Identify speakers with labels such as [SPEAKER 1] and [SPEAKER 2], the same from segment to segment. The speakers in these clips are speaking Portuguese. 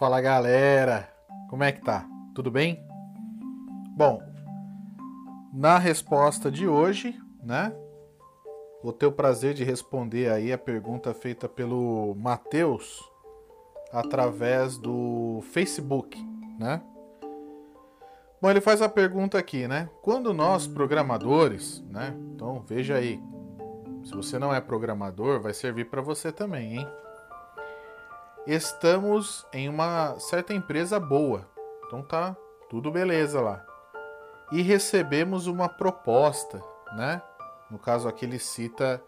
[SPEAKER 1] Fala galera, como é que tá? Tudo bem? Bom, na resposta de hoje, né? Vou ter o prazer de responder aí a pergunta feita pelo Matheus através do Facebook, né? Bom, ele faz a pergunta aqui, né? Quando nós programadores, né? Então veja aí, se você não é programador, vai servir para você também, hein? Estamos em uma certa empresa boa, então tá tudo beleza lá. E recebemos uma proposta, né? No caso aqui ele cita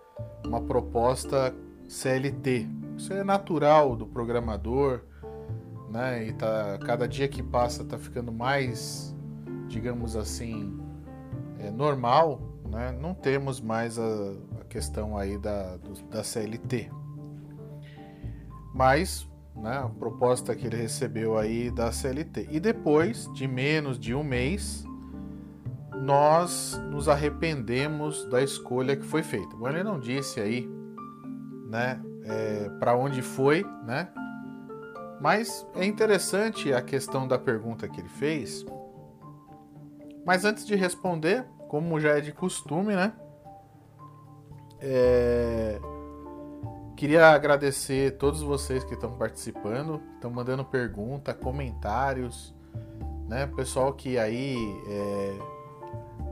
[SPEAKER 1] uma proposta CLT. Isso é natural do programador, né? E tá cada dia que passa tá ficando mais, digamos assim, é, normal, né? Não temos mais a, a questão aí da, do, da CLT. Mas né, a proposta que ele recebeu aí da CLT. E depois de menos de um mês, nós nos arrependemos da escolha que foi feita. Bom, ele não disse aí, né, é, para onde foi, né? Mas é interessante a questão da pergunta que ele fez. Mas antes de responder, como já é de costume, né? É... Queria agradecer todos vocês que estão participando, estão mandando pergunta, comentários, né? Pessoal que aí é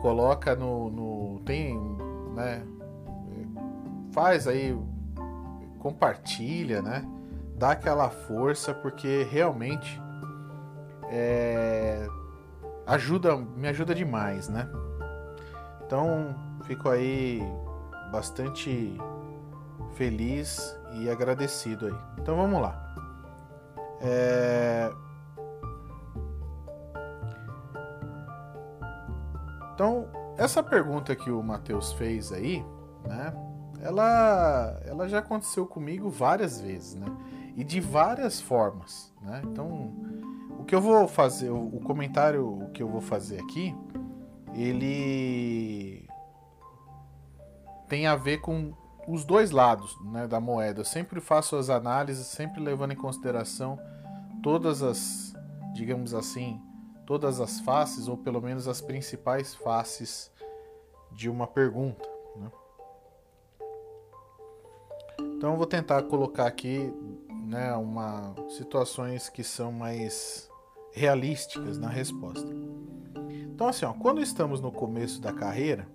[SPEAKER 1] coloca no, no tem, né? Faz aí, compartilha, né? Dá aquela força porque realmente é, ajuda, me ajuda demais, né? Então fico aí bastante feliz e agradecido aí. Então vamos lá. É... Então, essa pergunta que o Matheus fez aí, né? Ela, ela já aconteceu comigo várias vezes, né? E de várias formas, né? Então, o que eu vou fazer, o comentário que eu vou fazer aqui, ele tem a ver com os dois lados né, da moeda. Eu sempre faço as análises, sempre levando em consideração todas as, digamos assim, todas as faces, ou pelo menos as principais faces de uma pergunta. Né? Então eu vou tentar colocar aqui né, uma, situações que são mais realísticas na resposta. Então assim, ó, quando estamos no começo da carreira,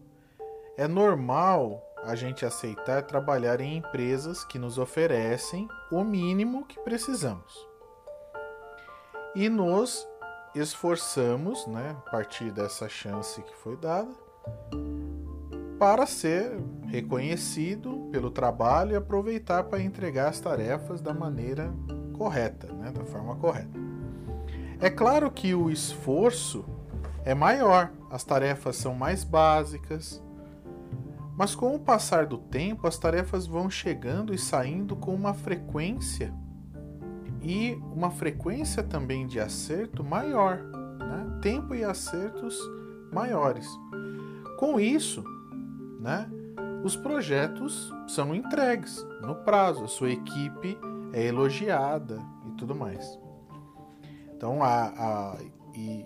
[SPEAKER 1] é normal a gente aceitar trabalhar em empresas que nos oferecem o mínimo que precisamos. E nos esforçamos, né, a partir dessa chance que foi dada, para ser reconhecido pelo trabalho e aproveitar para entregar as tarefas da maneira correta, né, da forma correta. É claro que o esforço é maior, as tarefas são mais básicas, mas com o passar do tempo, as tarefas vão chegando e saindo com uma frequência e uma frequência também de acerto maior, né? tempo e acertos maiores. Com isso, né, os projetos são entregues no prazo, a sua equipe é elogiada e tudo mais. Então, a, a, e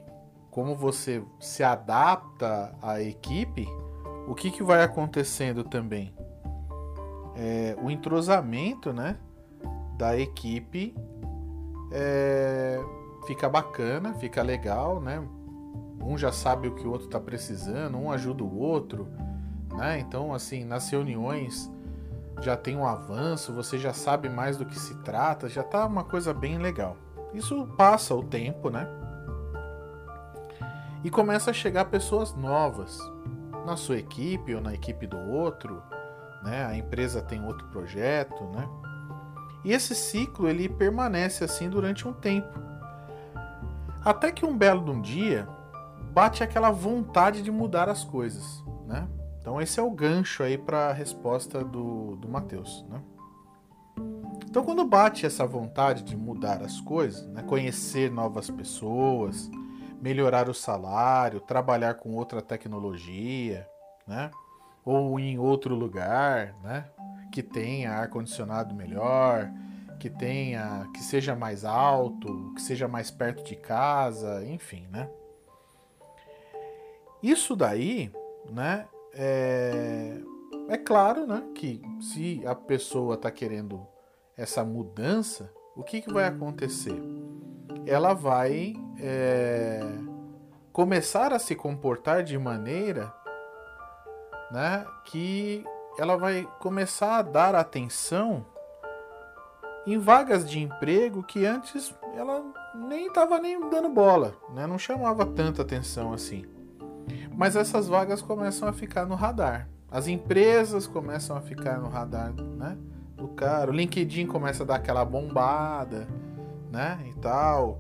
[SPEAKER 1] como você se adapta à equipe, o que, que vai acontecendo também? É, o entrosamento né, da equipe é, fica bacana, fica legal, né? Um já sabe o que o outro está precisando, um ajuda o outro, né? Então, assim, nas reuniões já tem um avanço, você já sabe mais do que se trata, já tá uma coisa bem legal. Isso passa o tempo, né? E começa a chegar pessoas novas, na sua equipe ou na equipe do outro, né? A empresa tem outro projeto, né? E esse ciclo ele permanece assim durante um tempo. Até que um belo de um dia bate aquela vontade de mudar as coisas, né? Então esse é o gancho aí para a resposta do, do Mateus, né? Então quando bate essa vontade de mudar as coisas, né? conhecer novas pessoas, melhorar o salário, trabalhar com outra tecnologia, né? Ou em outro lugar, né? Que tenha ar condicionado melhor, que tenha, que seja mais alto, que seja mais perto de casa, enfim, né? Isso daí, né? É, é claro, né, que se a pessoa está querendo essa mudança, o que, que vai acontecer? Ela vai é, começar a se comportar de maneira né, que ela vai começar a dar atenção em vagas de emprego que antes ela nem estava nem dando bola, né? não chamava tanta atenção assim. Mas essas vagas começam a ficar no radar. As empresas começam a ficar no radar, né? Do cara. O LinkedIn começa a dar aquela bombada, né? E tal.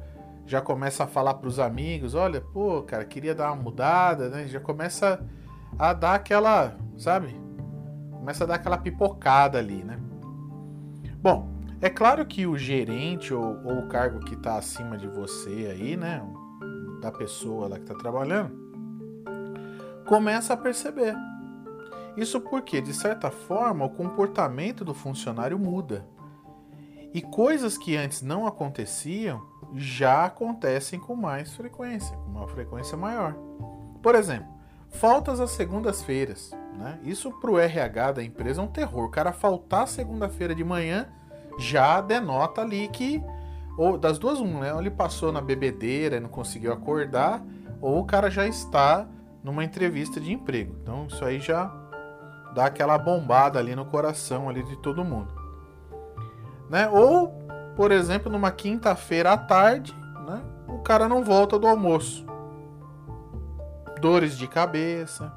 [SPEAKER 1] Já começa a falar para os amigos, olha, pô, cara, queria dar uma mudada, né? Já começa a dar aquela, sabe? Começa a dar aquela pipocada ali, né? Bom, é claro que o gerente ou, ou o cargo que está acima de você aí, né? Da pessoa lá que está trabalhando, começa a perceber. Isso porque, de certa forma, o comportamento do funcionário muda. E coisas que antes não aconteciam já acontecem com mais frequência, com uma frequência maior. Por exemplo, faltas às segundas-feiras. Né? Isso para o RH da empresa é um terror. O cara faltar segunda-feira de manhã já denota ali que, ou das duas, um, né? Ele passou na bebedeira e não conseguiu acordar, ou o cara já está numa entrevista de emprego. Então isso aí já dá aquela bombada ali no coração ali de todo mundo. Né? Ou, por exemplo, numa quinta-feira à tarde, né? o cara não volta do almoço. Dores de cabeça.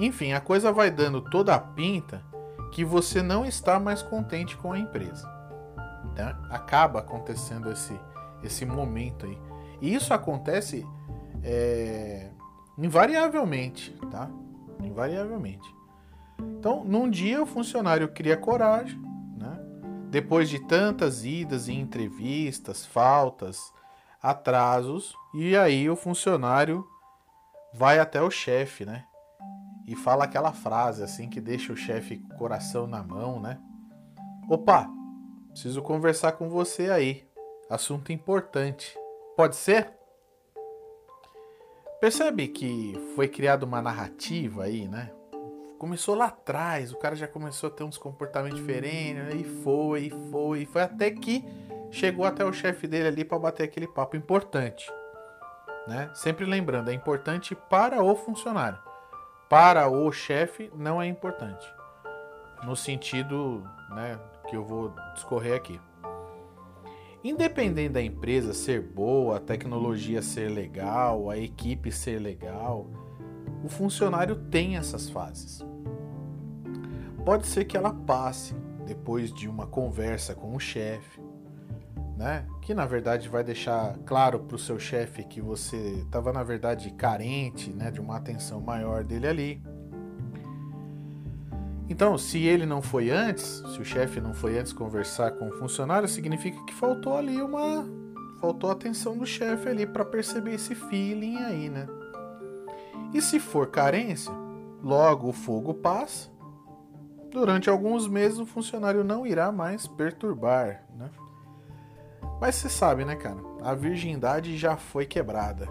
[SPEAKER 1] Enfim, a coisa vai dando toda a pinta que você não está mais contente com a empresa. Né? Acaba acontecendo esse, esse momento aí. E isso acontece é, invariavelmente, tá? Invariavelmente. Então, num dia o funcionário cria coragem? Depois de tantas idas em entrevistas, faltas, atrasos, e aí o funcionário vai até o chefe, né? E fala aquela frase assim que deixa o chefe coração na mão, né? Opa, preciso conversar com você aí. Assunto importante. Pode ser? Percebe que foi criada uma narrativa aí, né? Começou lá atrás, o cara já começou a ter uns comportamentos diferentes, e foi, e foi, e foi até que chegou até o chefe dele ali para bater aquele papo importante. Né? Sempre lembrando, é importante para o funcionário. Para o chefe não é importante. No sentido né, que eu vou discorrer aqui. Independente da empresa ser boa, a tecnologia ser legal, a equipe ser legal, o funcionário tem essas fases. Pode ser que ela passe depois de uma conversa com o chefe, né? Que na verdade vai deixar claro para o seu chefe que você estava na verdade carente, né, de uma atenção maior dele ali. Então, se ele não foi antes, se o chefe não foi antes conversar com o funcionário, significa que faltou ali uma faltou atenção do chefe ali para perceber esse feeling aí, né? E se for carência, logo o fogo passa. Durante alguns meses o funcionário não irá mais perturbar, né? Mas você sabe, né, cara? A virgindade já foi quebrada.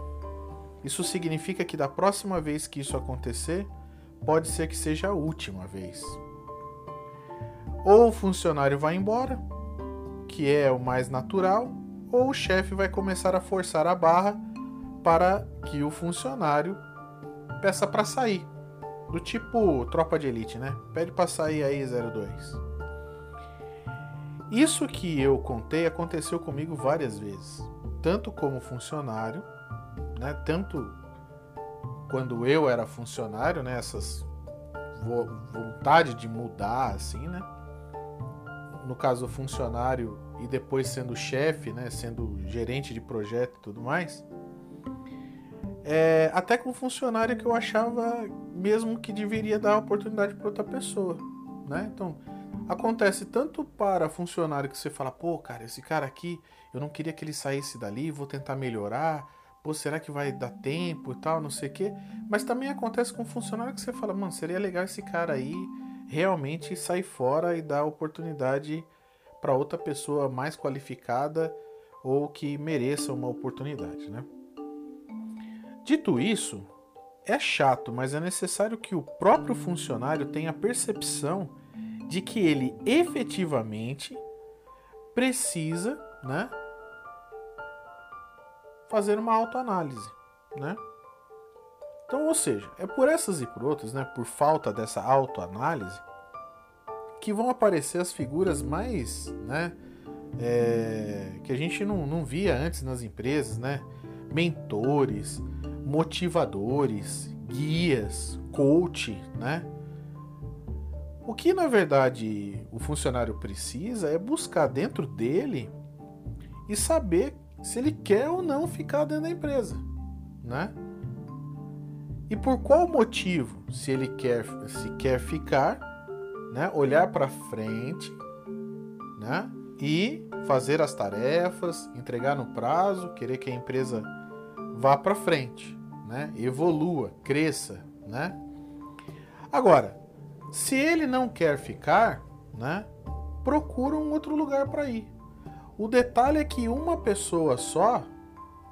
[SPEAKER 1] Isso significa que da próxima vez que isso acontecer, pode ser que seja a última vez. Ou o funcionário vai embora, que é o mais natural, ou o chefe vai começar a forçar a barra para que o funcionário peça para sair. Do tipo tropa de elite, né? Pede para sair aí 02. Isso que eu contei aconteceu comigo várias vezes, tanto como funcionário, né? Tanto quando eu era funcionário, né? Essas vontade de mudar, assim, né? No caso, funcionário e depois sendo chefe, né? Sendo gerente de projeto e tudo mais. É, até com funcionário que eu achava mesmo que deveria dar oportunidade para outra pessoa, né? Então, acontece tanto para funcionário que você fala, pô, cara, esse cara aqui, eu não queria que ele saísse dali, vou tentar melhorar, pô, será que vai dar tempo e tal, não sei o quê. Mas também acontece com funcionário que você fala, mano, seria legal esse cara aí realmente sair fora e dar oportunidade para outra pessoa mais qualificada ou que mereça uma oportunidade, né? Dito isso, é chato, mas é necessário que o próprio funcionário tenha percepção de que ele efetivamente precisa, né, fazer uma autoanálise, né? Então, ou seja, é por essas e por outras, né, por falta dessa autoanálise, que vão aparecer as figuras mais, né, é, que a gente não, não via antes nas empresas, né? Mentores, motivadores, guias, coach, né? O que na verdade o funcionário precisa é buscar dentro dele e saber se ele quer ou não ficar dentro da empresa, né? E por qual motivo, se ele quer se quer ficar, né? Olhar para frente, né? E fazer as tarefas, entregar no prazo, querer que a empresa vá para frente, né? Evolua, cresça, né? Agora, se ele não quer ficar, né? Procura um outro lugar para ir. O detalhe é que uma pessoa só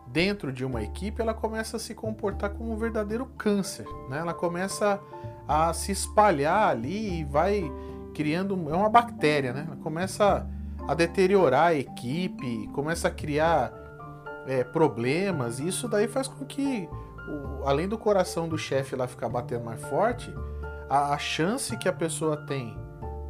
[SPEAKER 1] dentro de uma equipe, ela começa a se comportar como um verdadeiro câncer, né? Ela começa a se espalhar ali e vai criando é uma bactéria, né? Ela começa a deteriorar a equipe, começa a criar é, problemas, e isso daí faz com que, o, além do coração do chefe lá ficar batendo mais forte, a, a chance que a pessoa tem,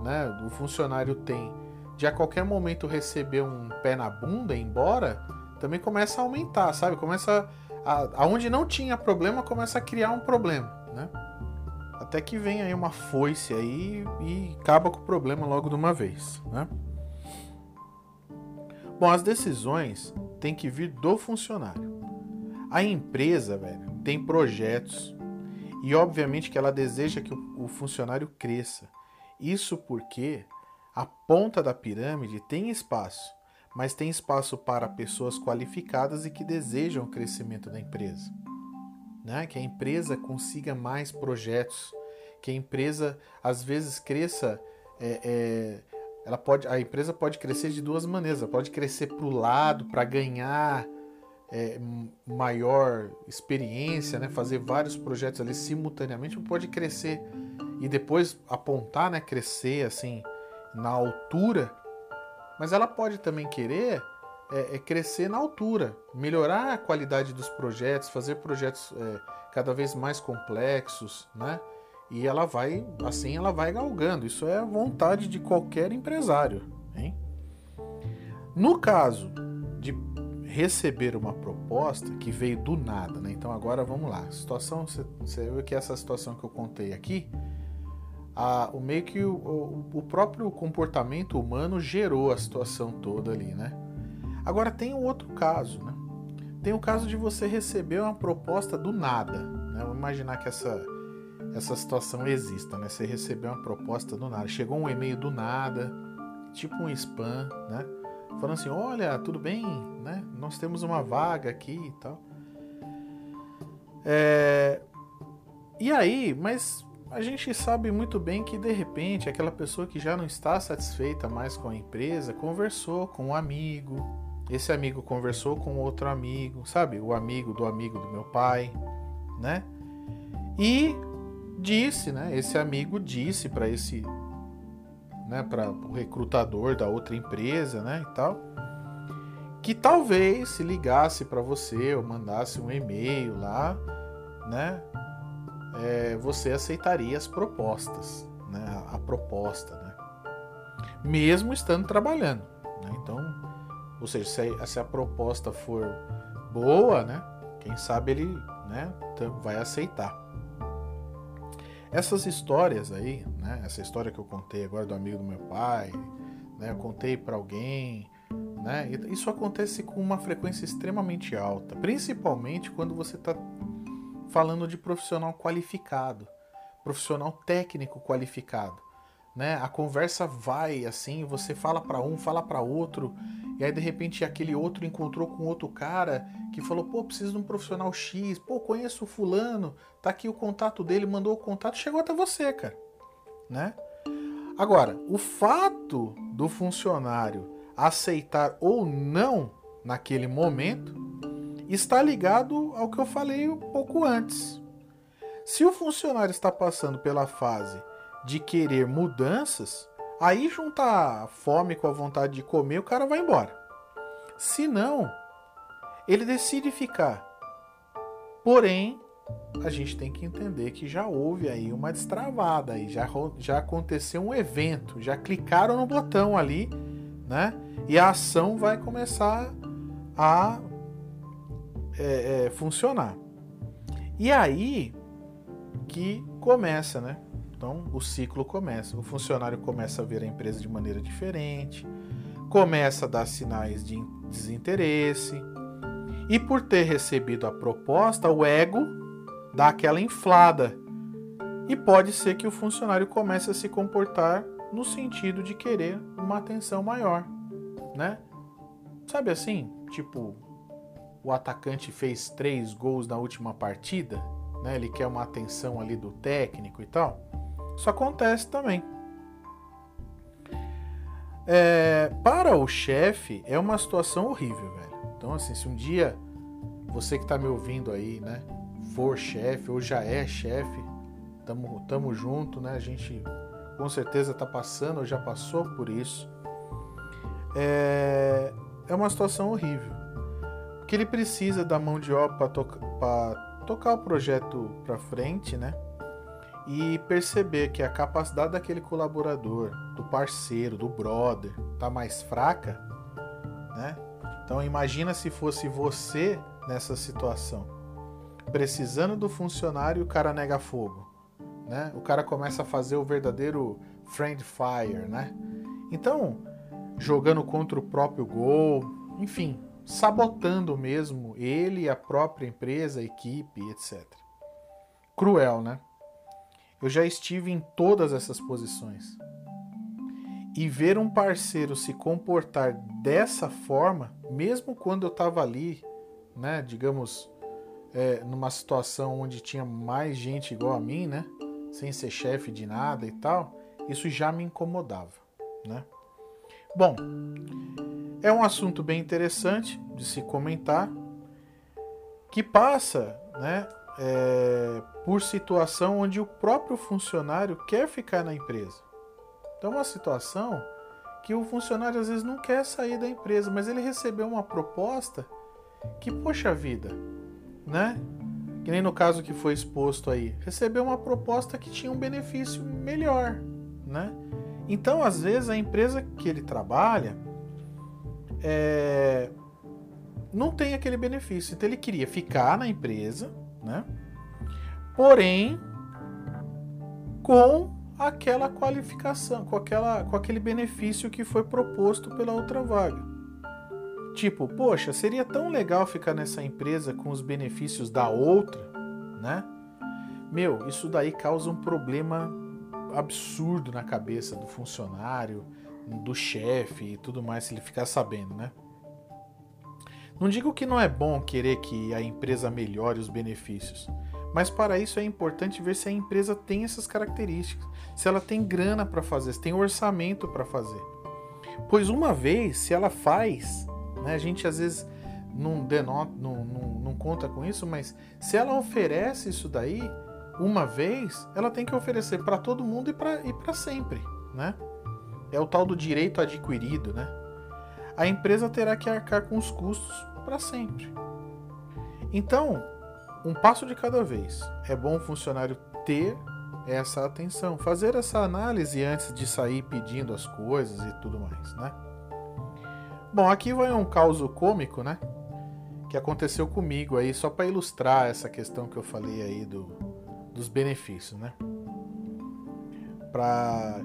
[SPEAKER 1] né, do funcionário tem, de a qualquer momento receber um pé na bunda e ir embora, também começa a aumentar, sabe? Começa a, aonde não tinha problema, começa a criar um problema, né? Até que vem aí uma foice aí e acaba com o problema logo de uma vez, né? Bom, as decisões têm que vir do funcionário. A empresa, velho, tem projetos e obviamente que ela deseja que o funcionário cresça. Isso porque a ponta da pirâmide tem espaço, mas tem espaço para pessoas qualificadas e que desejam o crescimento da empresa. Né? Que a empresa consiga mais projetos, que a empresa às vezes cresça é, é, ela pode, a empresa pode crescer de duas maneiras. Ela pode crescer para o lado, para ganhar é, maior experiência, né? fazer vários projetos ali simultaneamente, pode crescer e depois apontar, né? crescer assim na altura. Mas ela pode também querer é, é crescer na altura, melhorar a qualidade dos projetos, fazer projetos é, cada vez mais complexos, né? E ela vai, assim ela vai galgando. Isso é a vontade de qualquer empresário. Hein? No caso de receber uma proposta que veio do nada, né? Então agora vamos lá. situação, você viu que essa situação que eu contei aqui, a, o meio que o, o, o próprio comportamento humano gerou a situação toda ali, né? Agora tem um outro caso, né? Tem o caso de você receber uma proposta do nada, né? Vamos imaginar que essa essa situação exista, né? Você recebeu uma proposta do nada, chegou um e-mail do nada, tipo um spam, né? Falando assim, olha, tudo bem, né? Nós temos uma vaga aqui e tal. É... E aí, mas a gente sabe muito bem que de repente aquela pessoa que já não está satisfeita mais com a empresa conversou com um amigo, esse amigo conversou com outro amigo, sabe? O amigo do amigo do meu pai, né? E disse, né? Esse amigo disse para esse, né? Para o recrutador da outra empresa, né? E tal, que talvez se ligasse para você ou mandasse um e-mail lá, né? É, você aceitaria as propostas, né? A, proposta, né? Mesmo estando trabalhando, né? Então, ou seja, se a, se a proposta for boa, né? Quem sabe ele, né? Vai aceitar. Essas histórias aí, né? Essa história que eu contei agora do amigo do meu pai, né? Eu contei para alguém, né? Isso acontece com uma frequência extremamente alta, principalmente quando você está falando de profissional qualificado, profissional técnico qualificado, né? A conversa vai assim, você fala para um, fala para outro, e aí de repente aquele outro encontrou com outro cara que falou: "Pô, preciso de um profissional X, pô, conheço o fulano, tá aqui o contato dele, mandou o contato, chegou até você, cara", né? Agora, o fato do funcionário aceitar ou não naquele momento está ligado ao que eu falei um pouco antes. Se o funcionário está passando pela fase de querer mudanças, aí juntar fome com a vontade de comer, o cara vai embora. Se não, ele decide ficar. Porém, a gente tem que entender que já houve aí uma destravada, aí já, já aconteceu um evento, já clicaram no botão ali, né? E a ação vai começar a é, é, funcionar. E aí que começa, né? Então o ciclo começa. O funcionário começa a ver a empresa de maneira diferente, começa a dar sinais de desinteresse. E por ter recebido a proposta, o ego dá aquela inflada. E pode ser que o funcionário comece a se comportar no sentido de querer uma atenção maior, né? Sabe assim, tipo, o atacante fez três gols na última partida, né? Ele quer uma atenção ali do técnico e tal. Isso acontece também. É, para o chefe é uma situação horrível, velho. Então, assim, se um dia você que está me ouvindo aí, né, for chefe ou já é chefe, tamo, tamo junto, né? A gente com certeza está passando ou já passou por isso. É, é uma situação horrível. Porque ele precisa da mão de obra para to tocar o projeto para frente, né? E perceber que a capacidade daquele colaborador, do parceiro, do brother, tá mais fraca, né? Então imagina se fosse você nessa situação precisando do funcionário e o cara nega fogo. Né? O cara começa a fazer o verdadeiro friend fire, né? Então, jogando contra o próprio gol, enfim, sabotando mesmo ele, a própria empresa, a equipe, etc. Cruel, né? Eu já estive em todas essas posições. E ver um parceiro se comportar dessa forma, mesmo quando eu estava ali, né, digamos, é, numa situação onde tinha mais gente igual a mim, né? Sem ser chefe de nada e tal, isso já me incomodava, né? Bom, é um assunto bem interessante de se comentar, que passa, né? É, por situação onde o próprio funcionário quer ficar na empresa. Então, é uma situação que o funcionário às vezes não quer sair da empresa, mas ele recebeu uma proposta que, poxa vida, né? Que nem no caso que foi exposto aí, recebeu uma proposta que tinha um benefício melhor, né? Então, às vezes, a empresa que ele trabalha é, não tem aquele benefício. Então, ele queria ficar na empresa, né? Porém, com aquela qualificação, com, aquela, com aquele benefício que foi proposto pela outra vaga. Tipo, poxa, seria tão legal ficar nessa empresa com os benefícios da outra, né? Meu, isso daí causa um problema absurdo na cabeça do funcionário, do chefe e tudo mais, se ele ficar sabendo, né? Não digo que não é bom querer que a empresa melhore os benefícios, mas para isso é importante ver se a empresa tem essas características, se ela tem grana para fazer, se tem orçamento para fazer. Pois uma vez, se ela faz, né? A gente às vezes não, denota, não, não, não conta com isso, mas se ela oferece isso daí uma vez, ela tem que oferecer para todo mundo e para sempre. Né? É o tal do direito adquirido. Né? A empresa terá que arcar com os custos para sempre. Então, um passo de cada vez. É bom o funcionário ter essa atenção, fazer essa análise antes de sair pedindo as coisas e tudo mais, né? Bom, aqui vai um caso cômico, né? Que aconteceu comigo aí, só para ilustrar essa questão que eu falei aí do, dos benefícios, né?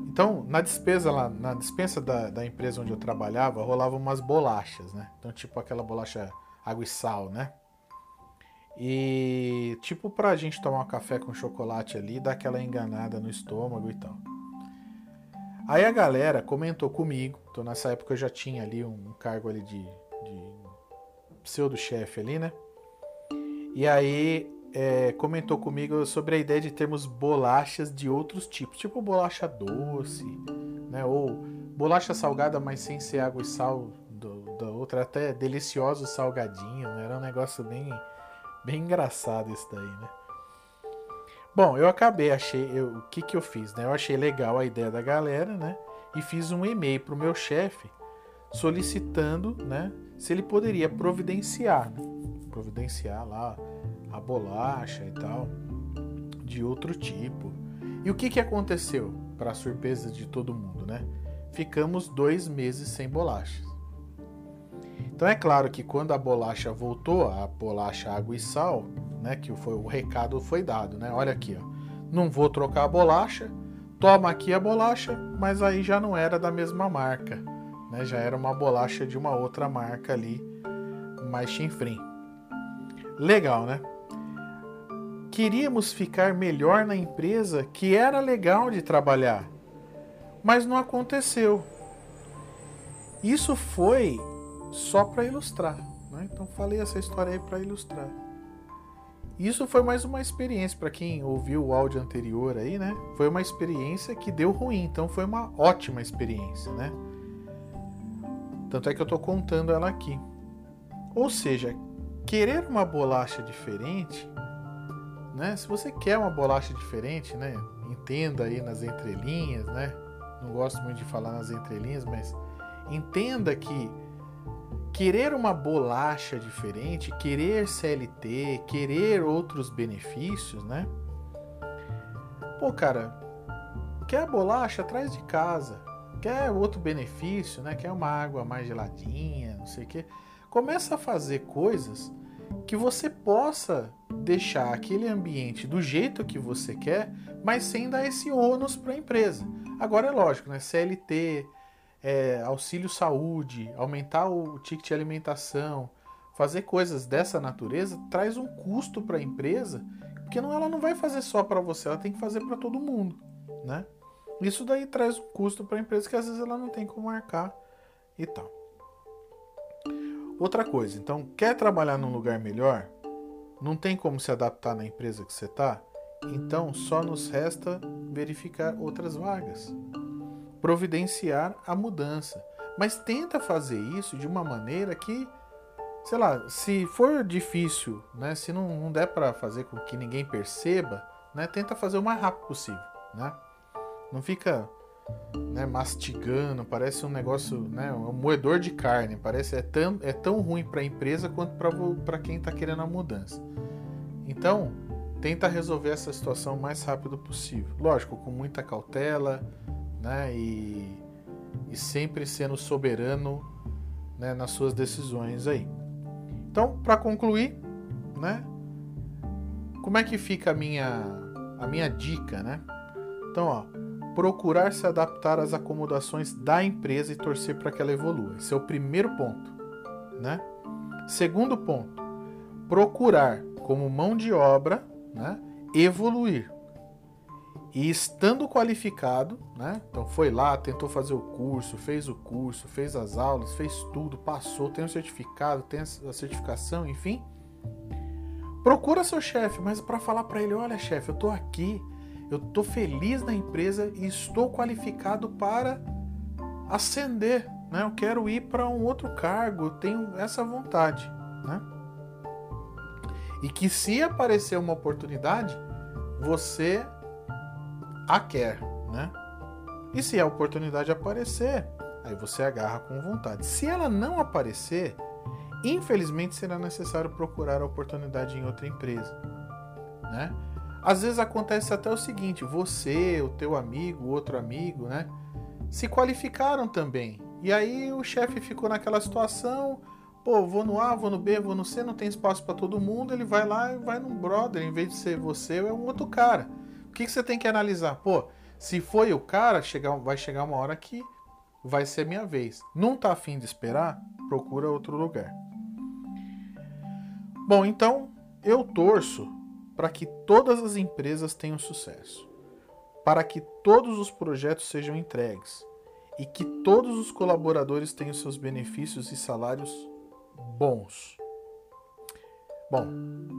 [SPEAKER 1] Então, na despesa lá, na dispensa da, da empresa onde eu trabalhava, rolava umas bolachas, né? Então, tipo aquela bolacha água e sal, né? E tipo pra gente tomar um café com chocolate ali, dar aquela enganada no estômago e tal. Aí a galera comentou comigo, então nessa época eu já tinha ali um cargo ali de, de pseudo-chefe ali, né? E aí é, comentou comigo sobre a ideia de termos bolachas de outros tipos, tipo bolacha doce, né? Ou bolacha salgada, mas sem ser água e sal do, da outra, até delicioso salgadinho, né? Era um negócio bem, bem engraçado isso daí, né? Bom, eu acabei, achei, eu, o que que eu fiz, né? Eu achei legal a ideia da galera, né? E fiz um e-mail pro meu chefe solicitando, né? Se ele poderia providenciar, né? providenciar lá a bolacha e tal, de outro tipo. E o que que aconteceu? Para surpresa de todo mundo, né? Ficamos dois meses sem bolachas. Então é claro que quando a bolacha voltou, a bolacha água e sal, né, que foi o recado foi dado, né? Olha aqui, ó. Não vou trocar a bolacha, toma aqui a bolacha, mas aí já não era da mesma marca, né? Já era uma bolacha de uma outra marca ali, mais chinfrim. Legal, né? Queríamos ficar melhor na empresa, que era legal de trabalhar, mas não aconteceu. Isso foi só para ilustrar, né? Então falei essa história aí para ilustrar. Isso foi mais uma experiência para quem ouviu o áudio anterior aí, né? Foi uma experiência que deu ruim, então foi uma ótima experiência, né? Tanto é que eu tô contando ela aqui. Ou seja, querer uma bolacha diferente, né? Se você quer uma bolacha diferente, né? Entenda aí nas entrelinhas, né? Não gosto muito de falar nas entrelinhas, mas entenda que querer uma bolacha diferente, querer CLT, querer outros benefícios, né? Pô, cara, quer a bolacha, traz de casa. Quer outro benefício, né? Quer uma água mais geladinha, não sei o quê. Começa a fazer coisas que você possa deixar aquele ambiente do jeito que você quer, mas sem dar esse ônus para a empresa. Agora é lógico, né? CLT, é, auxílio saúde, aumentar o ticket de alimentação, fazer coisas dessa natureza traz um custo para a empresa, porque não, ela não vai fazer só para você, ela tem que fazer para todo mundo, né? Isso daí traz um custo para a empresa que às vezes ela não tem como marcar e tal. Outra coisa, então, quer trabalhar num lugar melhor? Não tem como se adaptar na empresa que você está? Então, só nos resta verificar outras vagas providenciar a mudança. Mas tenta fazer isso de uma maneira que, sei lá, se for difícil, né, se não, não der para fazer com que ninguém perceba, né, tenta fazer o mais rápido possível, né? Não fica né, mastigando, parece um negócio, né, um moedor de carne, parece é tão, é tão ruim para a empresa quanto para quem está querendo a mudança. Então, tenta resolver essa situação o mais rápido possível. Lógico, com muita cautela, né? E, e sempre sendo soberano né, nas suas decisões aí. Então, para concluir, né? Como é que fica a minha a minha dica, né? Então, ó, procurar se adaptar às acomodações da empresa e torcer para que ela evolua. Esse é o primeiro ponto, né? Segundo ponto, procurar como mão de obra, né, evoluir. E estando qualificado, né? Então foi lá, tentou fazer o curso, fez o curso, fez as aulas, fez tudo, passou, tem o certificado, tem a certificação, enfim. Procura seu chefe, mas para falar para ele, olha, chefe, eu tô aqui, eu tô feliz na empresa e estou qualificado para ascender, né? Eu quero ir para um outro cargo, eu tenho essa vontade, né? E que se aparecer uma oportunidade, você a quer, né? E se a oportunidade aparecer, aí você agarra com vontade. Se ela não aparecer, infelizmente será necessário procurar a oportunidade em outra empresa, né? Às vezes acontece até o seguinte: você, o teu amigo, o outro amigo, né? Se qualificaram também. E aí o chefe ficou naquela situação, pô, vou no A, vou no B, vou no C, não tem espaço para todo mundo, ele vai lá e vai num brother, em vez de ser você, é um outro cara que, que você tem que analisar? Pô, se foi o cara, chegar, vai chegar uma hora que vai ser minha vez. Não tá afim de esperar? Procura outro lugar. Bom, então eu torço para que todas as empresas tenham sucesso, para que todos os projetos sejam entregues e que todos os colaboradores tenham seus benefícios e salários bons. Bom,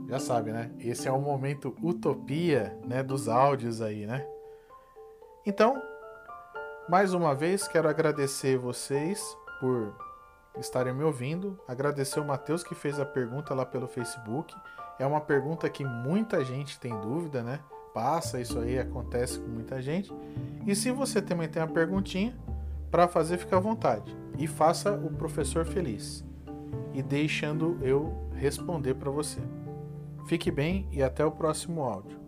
[SPEAKER 1] já sabe, né? Esse é o momento utopia, né, dos áudios aí, né? Então, mais uma vez quero agradecer vocês por estarem me ouvindo, agradecer o Matheus que fez a pergunta lá pelo Facebook. É uma pergunta que muita gente tem dúvida, né? Passa, isso aí acontece com muita gente. E se você também tem uma perguntinha para fazer, fica à vontade e faça o professor feliz. E deixando eu responder para você. Fique bem e até o próximo áudio.